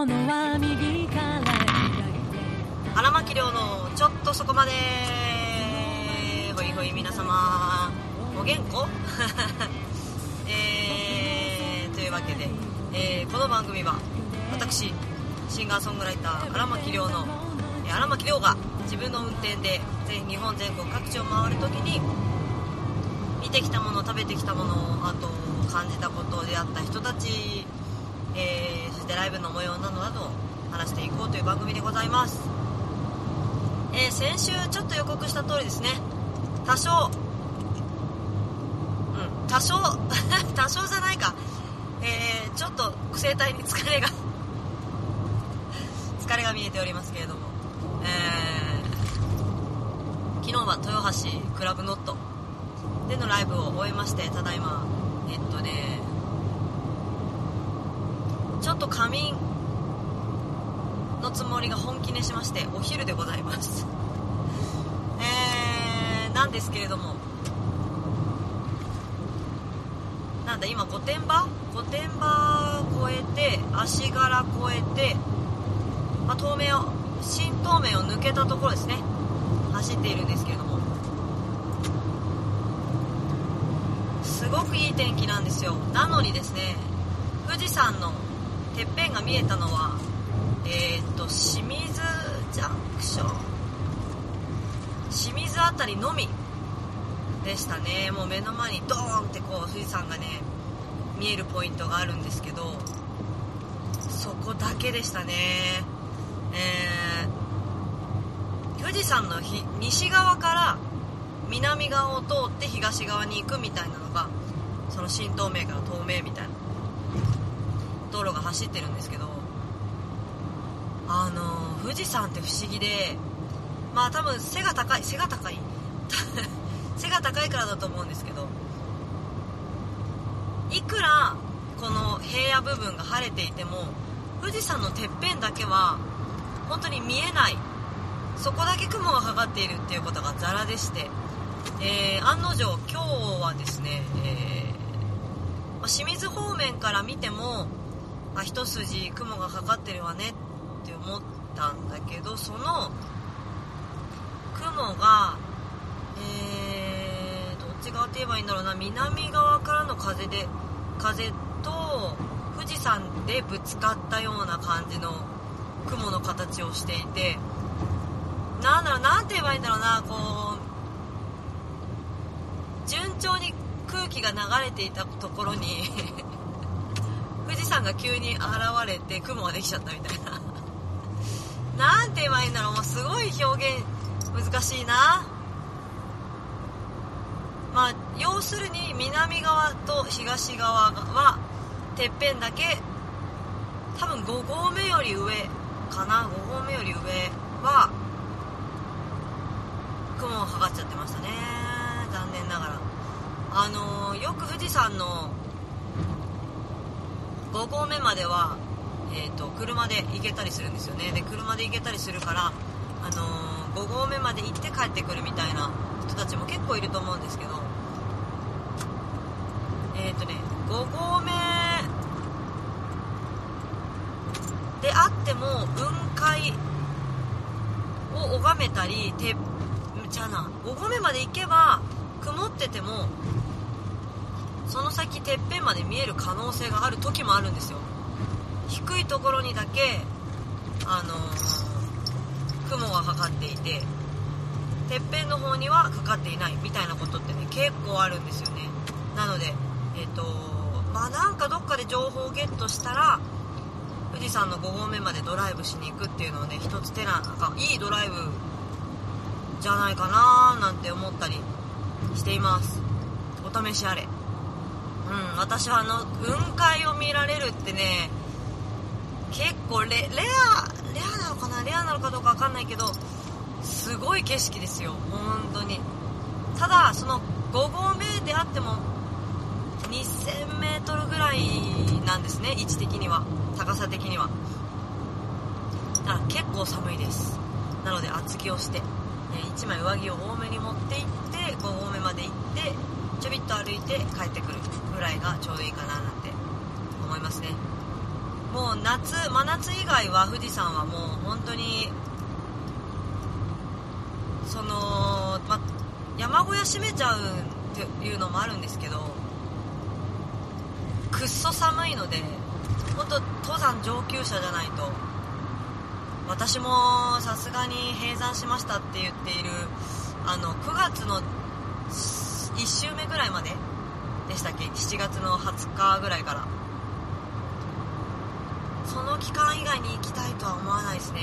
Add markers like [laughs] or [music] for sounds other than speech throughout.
物は右から荒牧亮のちょっとそこまで。ほいほい皆様。お元気？[laughs] えー、というわけで、えーこの番組は私シンガーソングライター荒牧亮の荒牧亮が自分の運転で全日本全国各地を回るときに見てきたもの食べてきたものあと感じたことであった人たち、えーそしてライブの模様などなどを話していこうという番組でございます。えー先週ちょっと予告した通りですね。多少うん多少 [laughs] 多少じゃないか。えーちょっと声帯に疲れが疲れが見えておりますけれども。えー昨日は豊橋クラブノットでのライブを終えましてただいまえっとねちょっと仮眠のつもりが本気にしましてお昼でございます。[laughs] えー、なんですけれども。なんだ今御殿場？御殿場越えて足柄越えて、まあ、東名を新東名を抜けたところですね。走っているんですけれども。すごくいい天気なんですよ。なのにですね。富士山のてっぺんが見えたのはえー、と清水ジャンクション。清水あたりのみでしたね。もう目の前にドーンってこう富士山がね見えるポイントがあるんですけどそこだけでしたね。えー、富士山の西側から南側を通って東側に行くみたいなのがその新東名から東名みたいな。道路が走ってるんですけどあの富士山って不思議でまあ多分背が高い背が高い。[laughs] 背が高いからだと思うんですけどいくらこの平野部分が晴れていても富士山のてっぺんだけは本当に見えない。そこだけ雲がかかっているっていうことがザラでして、えー案の定今日はですね、えー清水方面から見てもあ一筋雲がかかってるわねって思ったんだけどその雲がえー、どっち側って言えばいいんだろうな南側からの風で風と富士山でぶつかったような感じの雲の形をしていてなんだろうなんて言えばいいんだろうなこう順調に空気が流れていたところに山が急に現れて雲ができちゃったみたいな。[laughs] なんて言えばいいんだろう。もうすごい表現難しいな。まあ要するに南側と東側はてっぺんだけ。多分5合目より上かな。5合目より上は雲がかかっちゃってましたね。残念ながら。あのーよく富士山の5合目までは、えー、と車で行けたりするんですよね。で車で行けたりするから、あのー5合目まで行って帰ってくるみたいな人たちも結構いると思うんですけどえっ、とね5合目であっても雲海を拝めたりてじゃな5合目まで行けば曇っててもその先てっぺんまで見える可能性がある時もあるんですよ。低いところにだけあのー雲がかかっていててっぺんの方にはかかっていないみたいなことってね結構あるんですよね。なのでえっ、とまあなんかどっかで情報をゲットしたら富士山の5合目までドライブしに行くっていうのをね一つ手なんかいいドライブじゃないかなーなんて思ったりしています。お試しあれ。うん私はあの雲海を見られるってね結構レレアレアなのかなレアなのかどうかわかんないけどすごい景色ですよ。本当に。ただその5合目であっても 2000m ぐらいなんですね位置的には。高さ的には。だから結構寒いです。なので厚着をして、え1枚上着を多めに持って行って5合ちょびっと歩いて帰ってくるぐらいがちょうどいいかななんて思いますね。もう夏真夏以外は富士山はもう本当にその、ま、山小屋閉めちゃうっていうのもあるんですけどくっそ寒いので本当登山上級者じゃないと私もさすがに閉山しましたって言っているあの9月の1週目ぐらいまででしたっけ？7月の20日ぐらいから。その期間以外に行きたいとは思わないですね。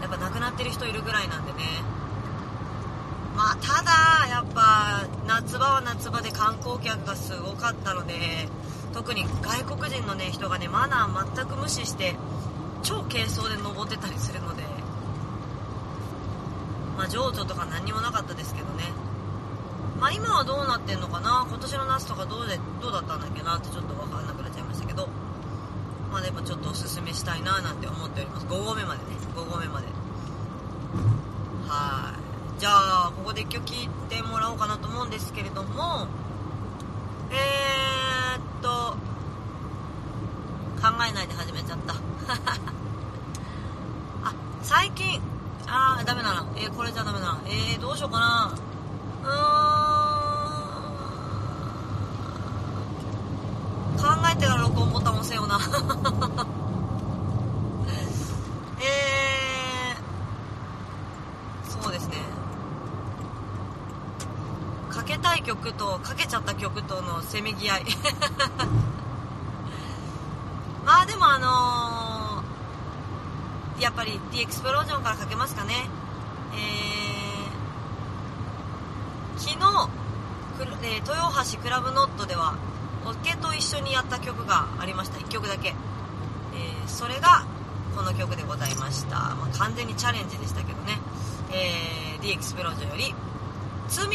やっぱ亡くなってる人いるぐらいなんでね。まあただやっぱ夏場は夏場で観光客がすごかったので特に外国人のね人がねマナー全く無視して超軽装で登ってたりするのでまあ情緒とか何にもなかったですけどね。まあ今はどうなってんのかな？今年の夏とかどうでどうだったんだっけなってちょっと分かんなくなっちゃいましたけど。まあやっぱちょっとおすすめしたいななんて思っております。5合目までね。5合目まで。はい。じゃあここで1曲聴いてもらおうかなと思うんですけれども。えー、っと考えないで始めちゃった。[laughs] あ最近あーダメだな。えー、これじゃダメだな。えー、どうしようかなうーん考えてから録音ボタン押せよな。[laughs] えー、そうですね。かけたい曲とかけちゃった曲とのせめぎ合い。[laughs] まあでもあのー、やっぱり The Explosion からかけますかね。えー、昨日、えー、豊橋クラブノットではホッケと一緒にやった曲がありました。1曲だけ、えー、それがこの曲でございました、まあ、完全にチャレンジでしたけどね、えー、DX プロジェより「罪」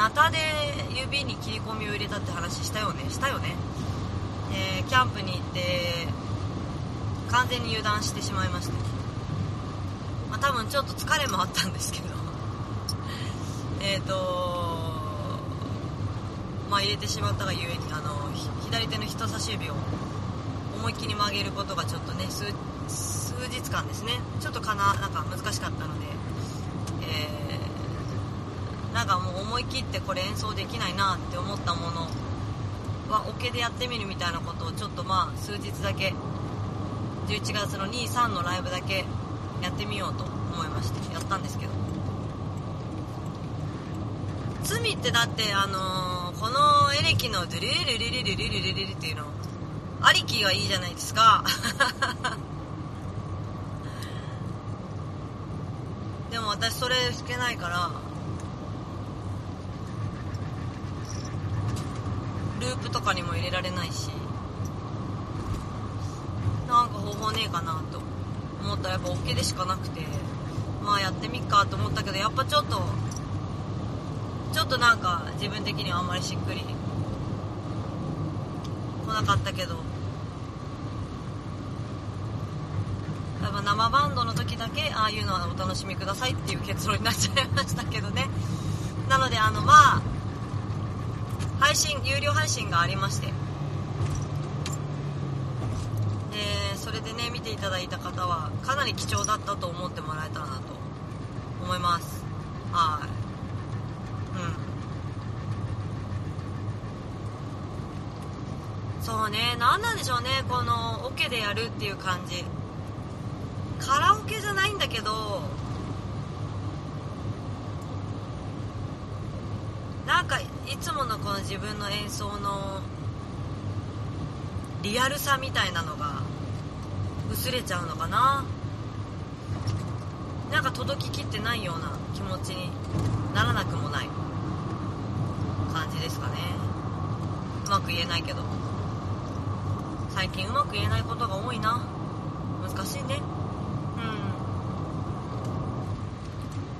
ナタで指に切り込みを入れたって話したよね？したよね。えーキャンプに行って完全に油断してしまいました、まあ、多分ちょっと疲れもあったんですけど。[laughs] えっとまあ入れてしまったがゆえにあの左手の人差し指を思いっきり曲げることがちょっとね数数日間ですね。ちょっとかななんか難しかったのでえーなんかもう思い切ってこれ演奏できないなって思ったものはオケでやってみるみたいなことをちょっとまあ数日だけ11月の23のライブだけやってみようと思いましてやったんですけど。罪ってだってあのーこのエレキのドゥルルルルルルルルルルっていうのありきがいいじゃないですか。[laughs] でも私それ弾けないからループとかにも入れられないし。なんか方法ねえかなと思った。らやっぱ OK でしかなくて。まあやってみっかと思ったけどやっぱちょっとちょっとなんか自分的にはあんまりしっくり。来なかったけど。やっぱ生バンドの時だけああいうのはお楽しみくださいっていう結論になっちゃいましたけどね。なのであのまあ配信有料配信がありまして。でそれでね見ていただいた方はかなり貴重だったと思ってもらえたらなと思います。はい。うん。そうね何なんでしょうねこのオケでやるっていう感じ。カラオケじゃないんだけどなんかいつものこの自分の演奏のリアルさみたいなのが薄れちゃうのかな。なんか届ききってないような気持ちにならなくもない感じですかね。うまく言えないけど。最近うまく言えないことが多いな。難しいね。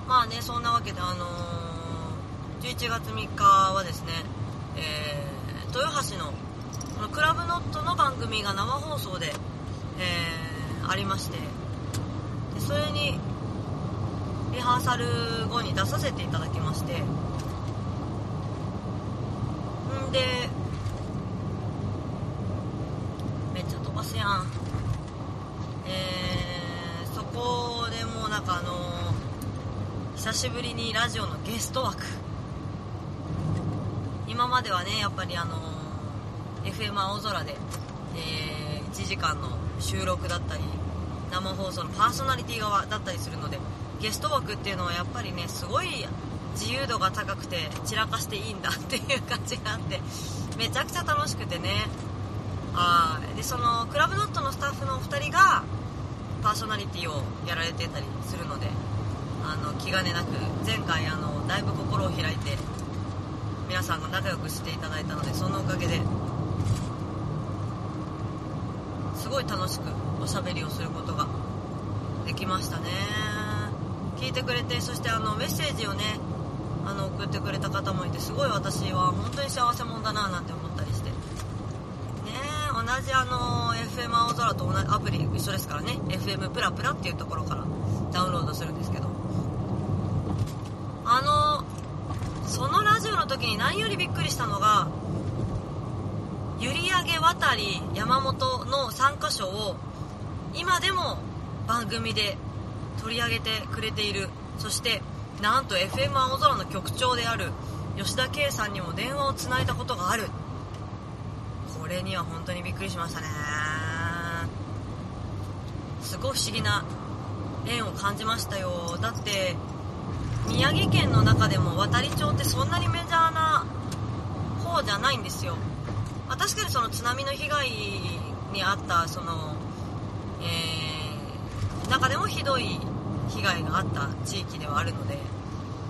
うん。まあねそんなわけであのー、11月3日はですね、えー、豊橋のこのクラブノットの番組が生放送で、えー、ありましてでそれにリハーサル後に出させていただきましてんでめっちゃ飛ばすやん。えー、そこでもうなんかあのー久しぶりにラジオのゲスト枠まではねやっぱりあの FM 青空で、えー1時間の収録だったり生放送のパーソナリティ側だったりするのでゲスト枠っていうのはやっぱりねすごい自由度が高くて散らかしていいんだっていう感じがあってめちゃくちゃ楽しくてね。はいでそのクラブノットのスタッフのお二人がパーソナリティをやられてたりするのであの気兼ねなく前回あのだいぶ心を開いて皆さんが仲良くしていただいたのでそのおかげですごい楽しくおしゃべりをすることができましたね。聞いてくれてそしてあのメッセージをねあの送ってくれた方もいてすごい私は本当に幸せ者だななんて思ったりして。ね同じあの FM 青空と同じアプリ一緒ですからね。FM プラプラっていうところからダウンロードするんですけどあのそのラジオの時に何よりびっくりしたのが閖上渡り山本の3カ所を今でも番組で取り上げてくれている。そしてなんと FM 青空の局長である吉田圭さんにも電話をつないだことがある。これには本当にびっくりしましたね。すごい不思議な縁を感じましたよ。だって宮城県の中でも渡り町ってそんなにメジャーな方じゃないんですよ。ま確かにその津波の被害に遭ったその、えー中でもひどい被害があった地域ではあるので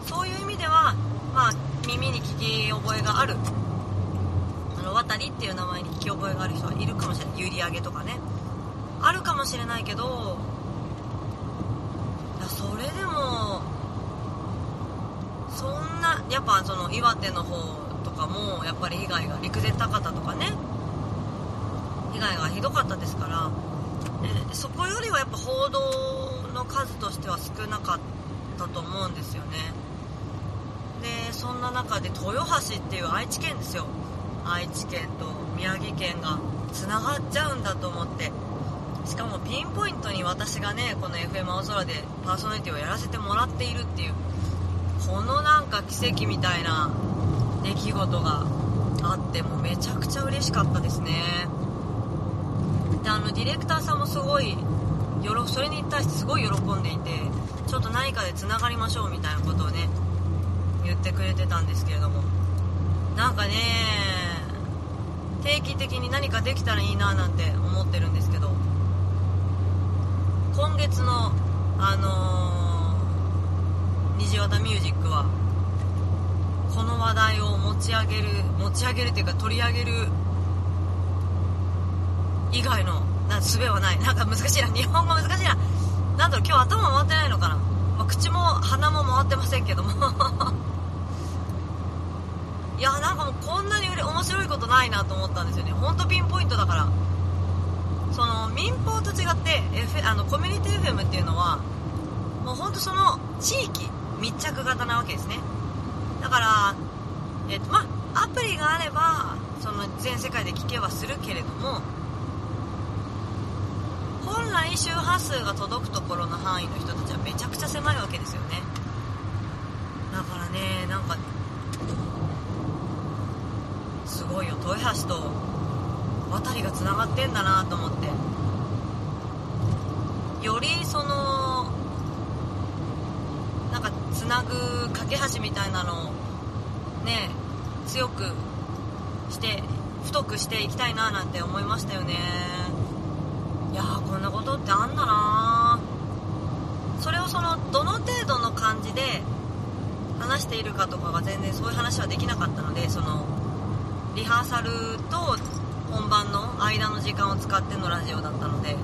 そういう意味では、まあ、耳に聞き覚えがあるあの渡りっていう名前に聞き覚えがある人はいるかもしれない閖上とかね。あるかもしれないけどいやそれでもそんなやっぱその岩手の方とかもやっぱり被害が陸前高田とかね。被害がひどかったですから。そこよりはやっぱ報道の数としては少なかったと思うんですよね。でそんな中で豊橋っていう愛知県ですよ。愛知県と宮城県がつながっちゃうんだと思って。しかもピンポイントに私がねこの FM 青空でパーソナリティをやらせてもらっているっていう。このなんか奇跡みたいな出来事があってもうめちゃくちゃ嬉しかったですね。であのディレクターさんもすごいそれに対してすごい喜んでいてちょっと何かでつながりましょうみたいなことをね言ってくれてたんですけれども。なんかね定期的に何かできたらいいななんて思ってるんですけど今月のあのー、虹和田ミュージックはこの話題を持ち上げる持ち上げるっていうか取り上げる以外のな術はない。なんか難しいな。日本語難しいな。なんだろう今日頭回ってないのかな、まあ、口も鼻も回ってませんけども。[laughs] いやなんかもうこんなに面白いことないなと思ったんですよね。ほんとピンポイントだから。その民放と違って、F、あのコミュニティ FM っていうのはもうほんとその地域密着型なわけですね。だから、えっとまあ、アプリがあればその全世界で聞けはするけれども本来周波数が届くところの範囲の人たちはめちゃくちゃ狭いわけですよね。だからねなんかすごいよ。豊橋と渡りがつながってんだなと思って。よりそのつなぐ架け橋みたいなのをね強くして太くしていきたいななんて思いましたよね。いやーこんなことってあんだな。それをそのどの程度の感じで話しているかとかが全然そういう話はできなかったのでそのリハーサルと本番の間の時間を使ってのラジオだったので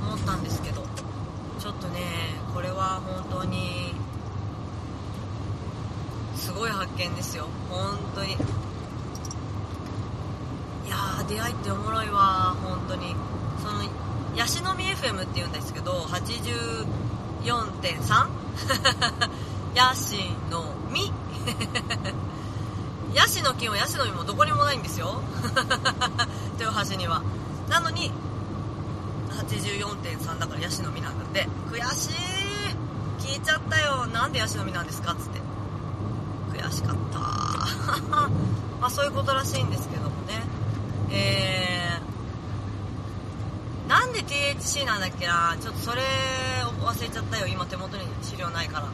思ったんですけどちょっとねこれは本当にすごい発見ですよ。本当に。いやー出会いっておもろいわ本当に。そのヤシの実 FM っていうんですけど 84.3? [laughs] ヤシの実。[laughs] ヤシの木もヤシの実もどこにもないんですよ。[laughs] 豊橋には。なのに84.3だからヤシの実なんだって。悔しい。いちゃったよ。なんでヤシの実なんですか？っつって。悔しかった。[laughs] まあそういうことらしいんですけどもね。えー、なんで THC なんだっけな？ちょっとそれを忘れちゃったよ。今手元に資料ないから。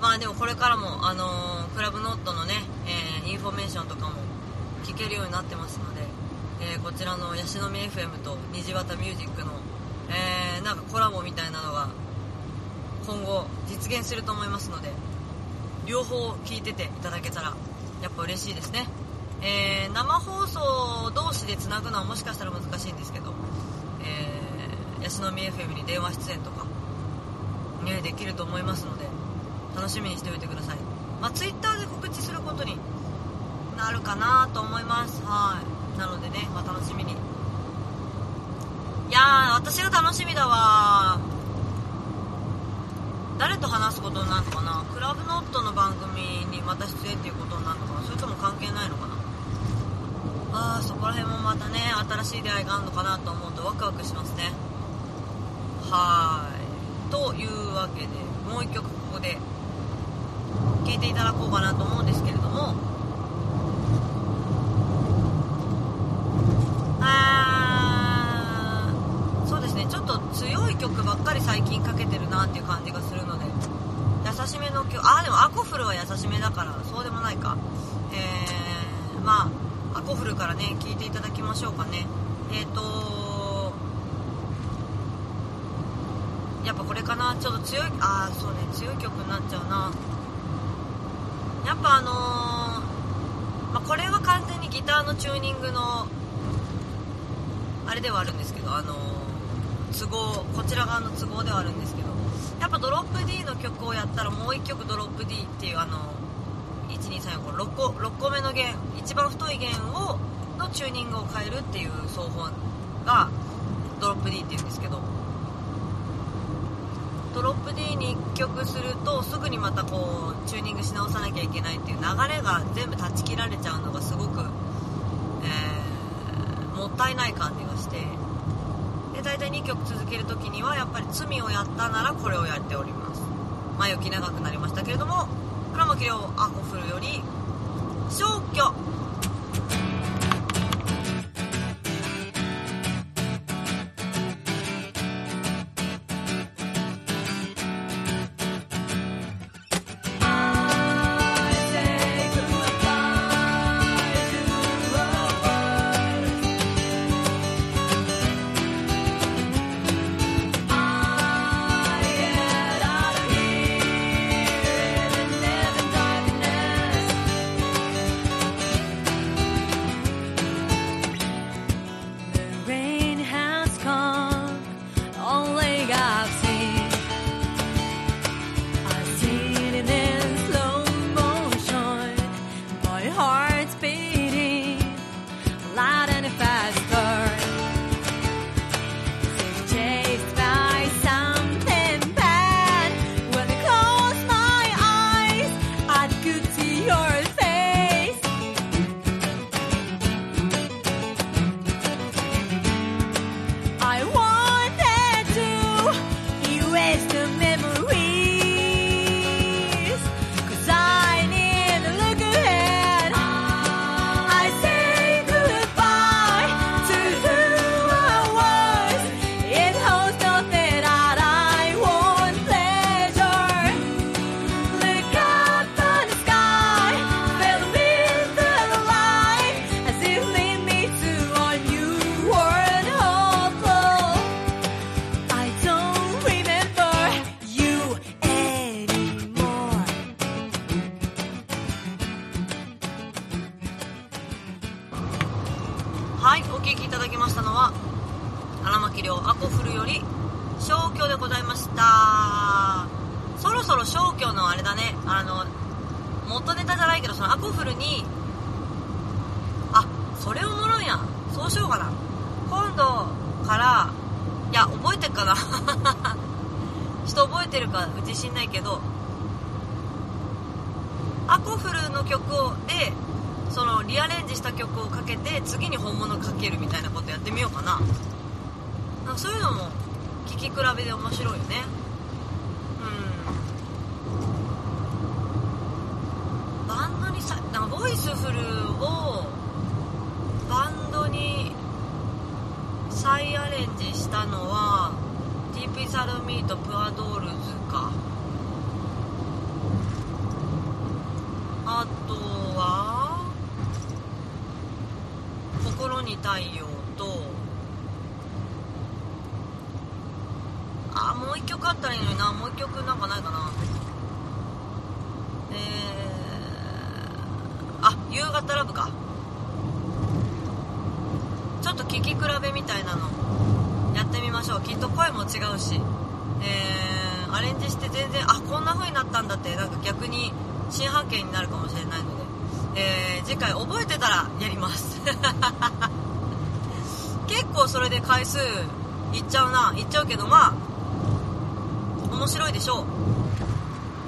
まあでもこれからも、あのー、クラブノットのね、えー、インフォメーションとかも聞けるようになってますので、えー、こちらのヤシの実 FM と虹綿ミュージックの、えー、なんかコラボみたいなのが今後実現すると思いますので両方聞いてていただけたらやっぱ嬉しいですね。えー、生放送同士でつなぐのはもしかしたら難しいんですけど、えー、ヤシの実 FM に電話出演とか、ね、できると思いますので楽しみにしておいてください、まあ、Twitter で告知することになるかなと思います。はい。なのでね、まあ、楽しみにいやー私が楽しみだわ。誰と話すことになるのかな？クラブノットの番組にまた出演っていうことになるのかな？それとも関係ないのかな？ああそこら辺もまたね新しい出会いがあるのかなと思うとワクワクしますね。はい。というわけでもう一曲ここで聴いていただこうかなと思うんですけれどもあーそうですねちょっと強い曲ばっかり最近かけてるなっていう感じがするので。優しめの曲あでもアコフルは優しめだからそうでもないか。えー、まあアコフルからね聞いていただきましょうかね。えっ、ー、とやっぱこれかな？ちょっと強いああそうね強い曲になっちゃうな。やっぱあのー、まあ、これは完全にギターのチューニングのあれではあるんですけどあのー、都合こちら側の都合ではあるんですけどぱドロップ D の曲をやったらもう1曲ドロップ D っていうあの12346個 ,6 個目の弦一番太い弦をのチューニングを変えるっていう奏法がドロップ D っていうんですけど。ドロップ D に1曲するとすぐにまたこうチューニングし直さなきゃいけないっていう流れが全部断ち切られちゃうのがすごく、えー、もったいない感じがして。で大体2曲続ける時にはやっぱり罪をやったならこれをやっております。前置き長くなりましたけれども倉巻亮アコフルより覚えてるか自信ないけどアコフルの曲をでそのリアレンジした曲をかけて次に本物かけるみたいなことやってみようかな。なんかそういうのも聴き比べで面白いよね。うん。バンドにさなんかボイスフルをバンドに再アレンジしたのは TP サルミートプアドールズか。あとは心に太陽とあもう一曲あったらいいのになもう一曲なんかないかなえー、あ夕方ラブかちょっと聴き比べみたいなのやってみましょうきっと声も違うし。えー、アレンジして全然あこんな風になったんだってなんか逆に新発見になるかもしれないので、えー、次回覚えてたらやります。[laughs] 結構それで回数いっちゃうな。いっちゃうけどまあ面白いでしょ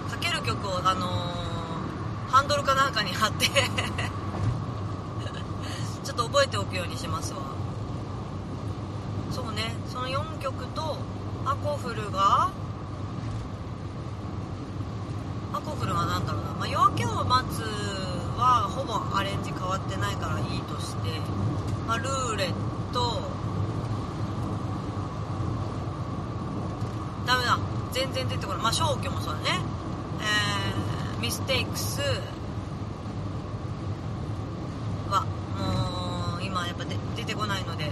う。かける曲をあのー、ハンドルかなんかに貼って [laughs] ちょっと覚えておくようにしますわ。そうね。その4曲とアコフルがアコフルは何だろうな、まあ、夜明けを待つはほぼアレンジ変わってないからいいとして、まあ、ルーレットダメだ。全然出てこない。まあ消去もそうだね。えー、ミステイクスはもう今やっぱで出てこないので、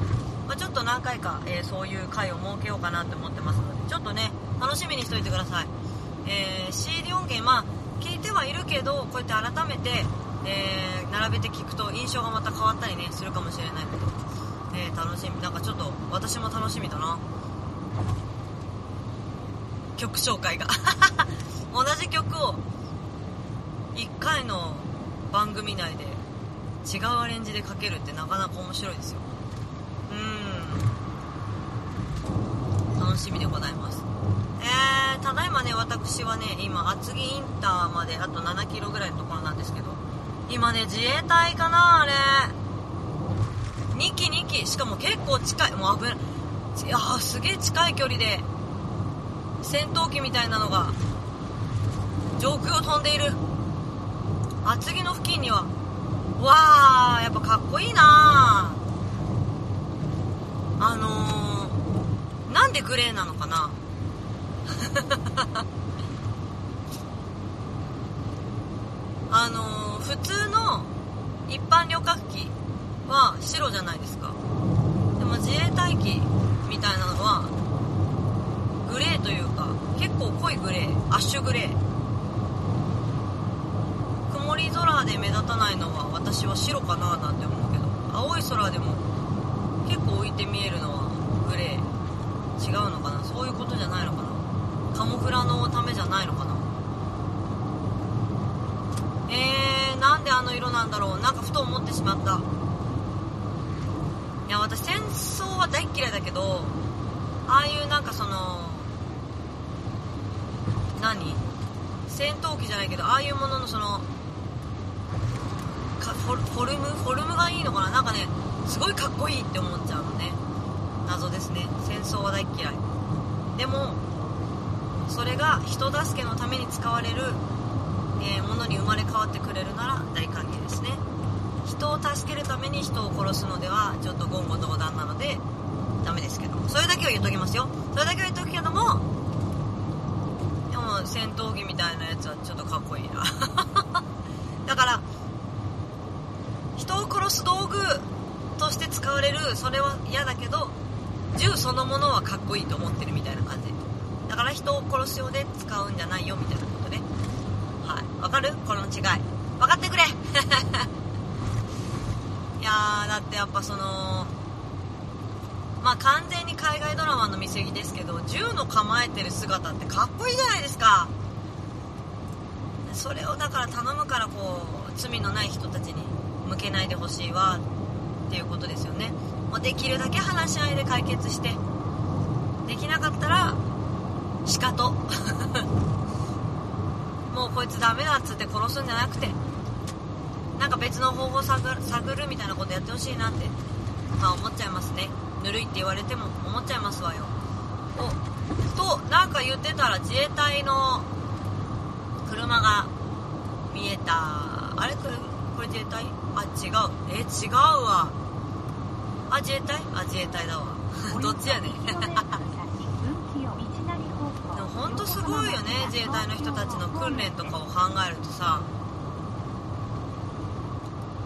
まあ、ちょっと何回か、ーそういう回を設けようかなって思ってます。のでちょっとね楽しみにしといてください。えー CD 音源まあ聞いてはいるけどこうやって改めて、えー並べて聞くと印象がまた変わったりねするかもしれないので、え楽しみ。なんかちょっと私も楽しみだな。曲紹介が。[laughs] 同じ曲を1回の番組内で違うアレンジでかけるってなかなか面白いですようーん楽しみでございます。えー、ただいまね私はね今厚木インターまであと7キロぐらいのところなんですけど今ね自衛隊かなあれ。2機2機。しかも結構近い。もう危ない。いやーすげえ近い距離で戦闘機みたいなのが上空を飛んでいる。厚木の付近には。わあやっぱかっこいいなあのー、なんでグレーなのかな？[laughs] あのー、普通の一般旅客機は白じゃないですか。でも自衛隊機みたいなのはグレーというか結構濃いグレーアッシュグレー。曇り空で目立たないのは私は白かななんて思うけど青い空でも結構浮いて見えるのはグレー。違うのかな？そういうことじゃないのかな？カモフラのためじゃないのかな？えー、なんであの色なんだろう？なんかふと思ってしまった。いや私戦争は大っ嫌いだけどああいうなんかその何？戦闘機じゃないけどああいうもののそのフォルフォルム？フォルムがいいのかな？なんかねすごいかっこいいって思っちゃうのね。謎ですね。戦争は大嫌い。でもそれが人助けのために使われる、えーものに生まれ変わってくれるなら大歓迎ですね。人を助けるために人を殺すのではちょっと言語道断なのでダメですけどそれだけは言っときますよ。それだけは言っとくけどもでも戦闘機みたいなやつはちょっとかっこいいな。[laughs] だから人を殺す道具として使われるそれは嫌だけど銃そのものはかっこいいと思ってるみたいな感じ。だから人を殺すようで使うんじゃないよみたいなことね。はい。わかる？この違い。分かってくれ。[laughs] いやーだってやっぱそのまあ完全に海外ドラマの見過ぎですけど銃の構えてる姿ってかっこいいじゃないですか。それをだから頼むからこう罪のない人たちに向けないでほしいわっていうことですよね。もうできるだけ話し合いで解決して。できなかったらしかともうこいつダメだっつって殺すんじゃなくてなんか別の方法探る探るみたいなことやってほしいなってまあ思っちゃいますね。ぬるいって言われても思っちゃいますわよ。おとなんか言ってたら自衛隊の車が見えた。あれこれこれ自衛隊？あ違う。え違うわ。あ自衛隊？あ自衛隊だわ。どっちやねん。でも本当すごいよね自衛隊の人たちの訓練とかを考えるとさ。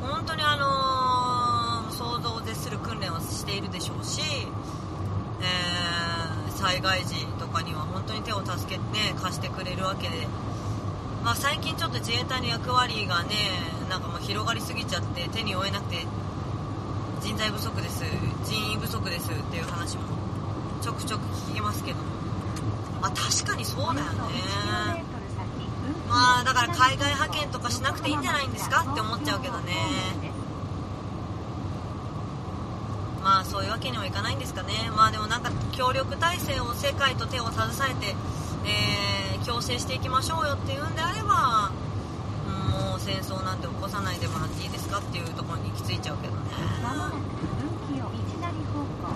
本当にあのー想像を絶する訓練をしているでしょうし、えー災害時とかには本当に手を助けて、ね、貸してくれるわけで、まあ、最近ちょっと自衛隊の役割がねなんかもう広がりすぎちゃって手に負えなくて人材不足です。人員不足ですっていう話もちょくちょく聞きますけども。まあ確かにそうだよね。まあだから海外派遣とかしなくていいんじゃないんですか？って思っちゃうけどね。まあそういうわけにはいかないんですかね。まあでもなんか協力体制を世界と手を携えて、えー共生していきましょうよっていうんであればもう戦争なんて起こさないでもらっていいですかっていうところにき着いちゃうけどね。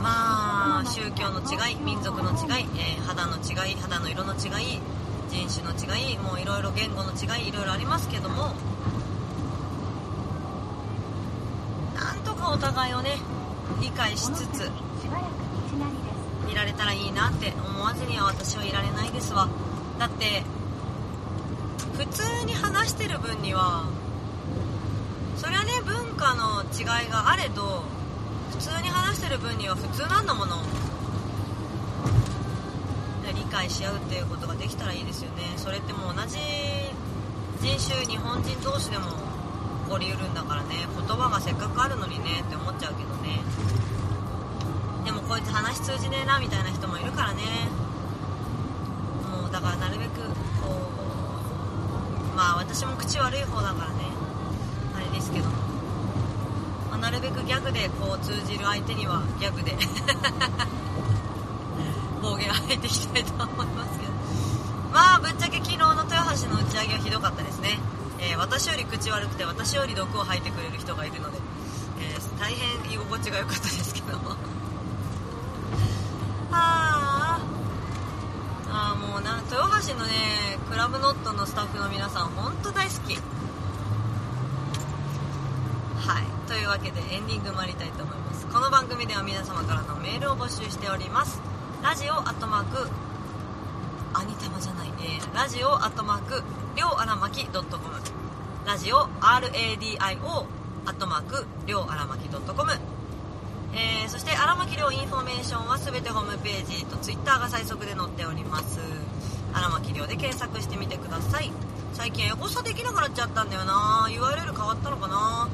まあ宗教の違い民族の違い、えー肌の違い肌の色の違い人種の違いもういろいろ言語の違いいろいろありますけどもなんとかお互いをね理解しつついられたらいいなって思わずには私はいられないですわ。だって普通に話してる分にはそりゃね文化の違いがあれど普通に話してる分には普通なんだもの。理解し合うっていうことができたらいいですよね。それってもう同じ人種日本人同士でも起こりうるんだからね。言葉がせっかくあるのにねって思っちゃうけどね。でもこいつ話通じねえなみたいな人もいるからね。もうだからなるべくこうまあ私も口悪い方だからね。なるべくギャグでこう通じる相手にはギャグで。[laughs] 暴言を吐いていきたいと思いますけど。まあぶっちゃけ昨日の豊橋の打ち上げはひどかったですね、えー私より口悪くて私より毒を吐いてくれる人がいるので、えー大変居心地が良かったですけど。[laughs] もあ。あもうな豊橋のねクラブノットのスタッフの皆さん本当大好きはいというわけでエンディング参りたいと思います。この番組では皆様からのメールを募集しております。ラジオアットマークアニタマじゃないね。ラジオアットマークりょうあらまき .com ラジオ RADIO アットマークりょうあらまき .com えーそして荒牧亮インフォメーションは全てホームページとツイッターが最速で載っております。荒牧亮で検索してみてください。最近エゴサできなくなっちゃったんだよな。URL 変わったのかな。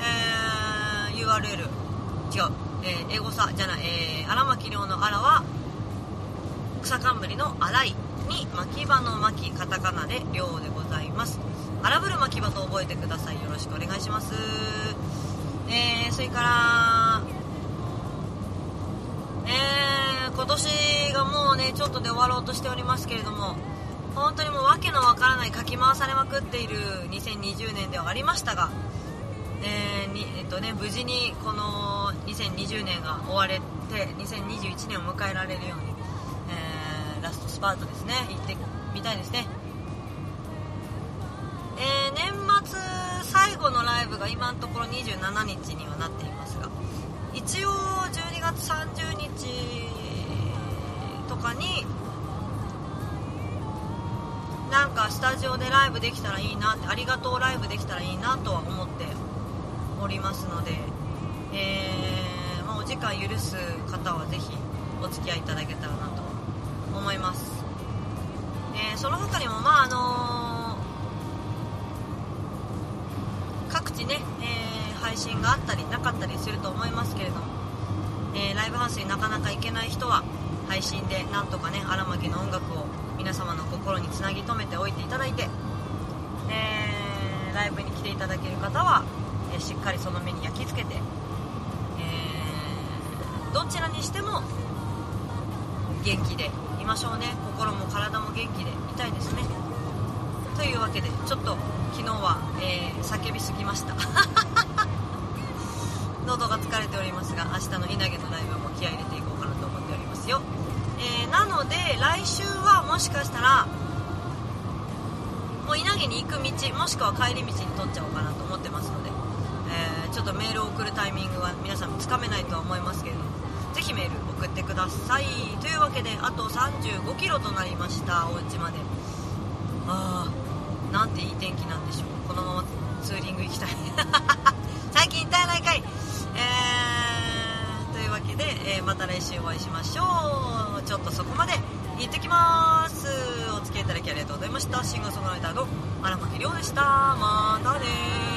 えー URL 違う、えーエゴサじゃない、えー荒牧亮の荒は草冠の荒いに牧場の牧カタカナで亮でございます。荒ぶる牧場と覚えてください。よろしくお願いします。えー、それからえー、今年がもうねちょっとで終わろうとしておりますけれども本当にもう訳のわからないかき回されまくっている2020年ではありましたが、えーにえっとね、無事にこの2020年が終われて2021年を迎えられるように、えーラストスパートですね行ってみたいですね。えー年末最後のライブが今のところ27日にはなっていますが一応12月30日とかになんかスタジオでライブできたらいいなってありがとうライブできたらいいなとは思っておりますので、えーまあお時間許す方はぜひお付き合いいただけたらなと思います、えーその他にもまああの各地ね、えー配信があったりなかったりすると思いますけれども、えーライブハウスになかなか行けない人は配信でなんとかね荒牧の音楽を皆様の心につなぎ止めておいていただいて、えーライブに来ていただける方は、えしっかりその目に焼き付けて、えーどちらにしても元気でいましょうね。心も体も元気でいたいですね。というわけでちょっと昨日は、えー叫びすぎました。[laughs] 喉が疲れておりますが明日の稲毛のライブも気合い入れていこうかなと思っておりますよ、えーなので来週はもしかしたらもう稲毛に行く道もしくは帰り道に取っちゃおうかなと思ってますので、えーちょっとメールを送るタイミングは皆さんもつかめないとは思いますけれどもぜひメール送ってください。というわけであと3 5キロとなりましたお家まで。ああなんていい天気なんでしょう。このままツーリング行きたい。[laughs] 最近行ったやないかいえー、というわけで、えーまた来週お会いしましょう。ちょっとそこまで行ってきます。お付き合いいただきありがとうございました。シンガーソングライターの荒牧亮でした。またね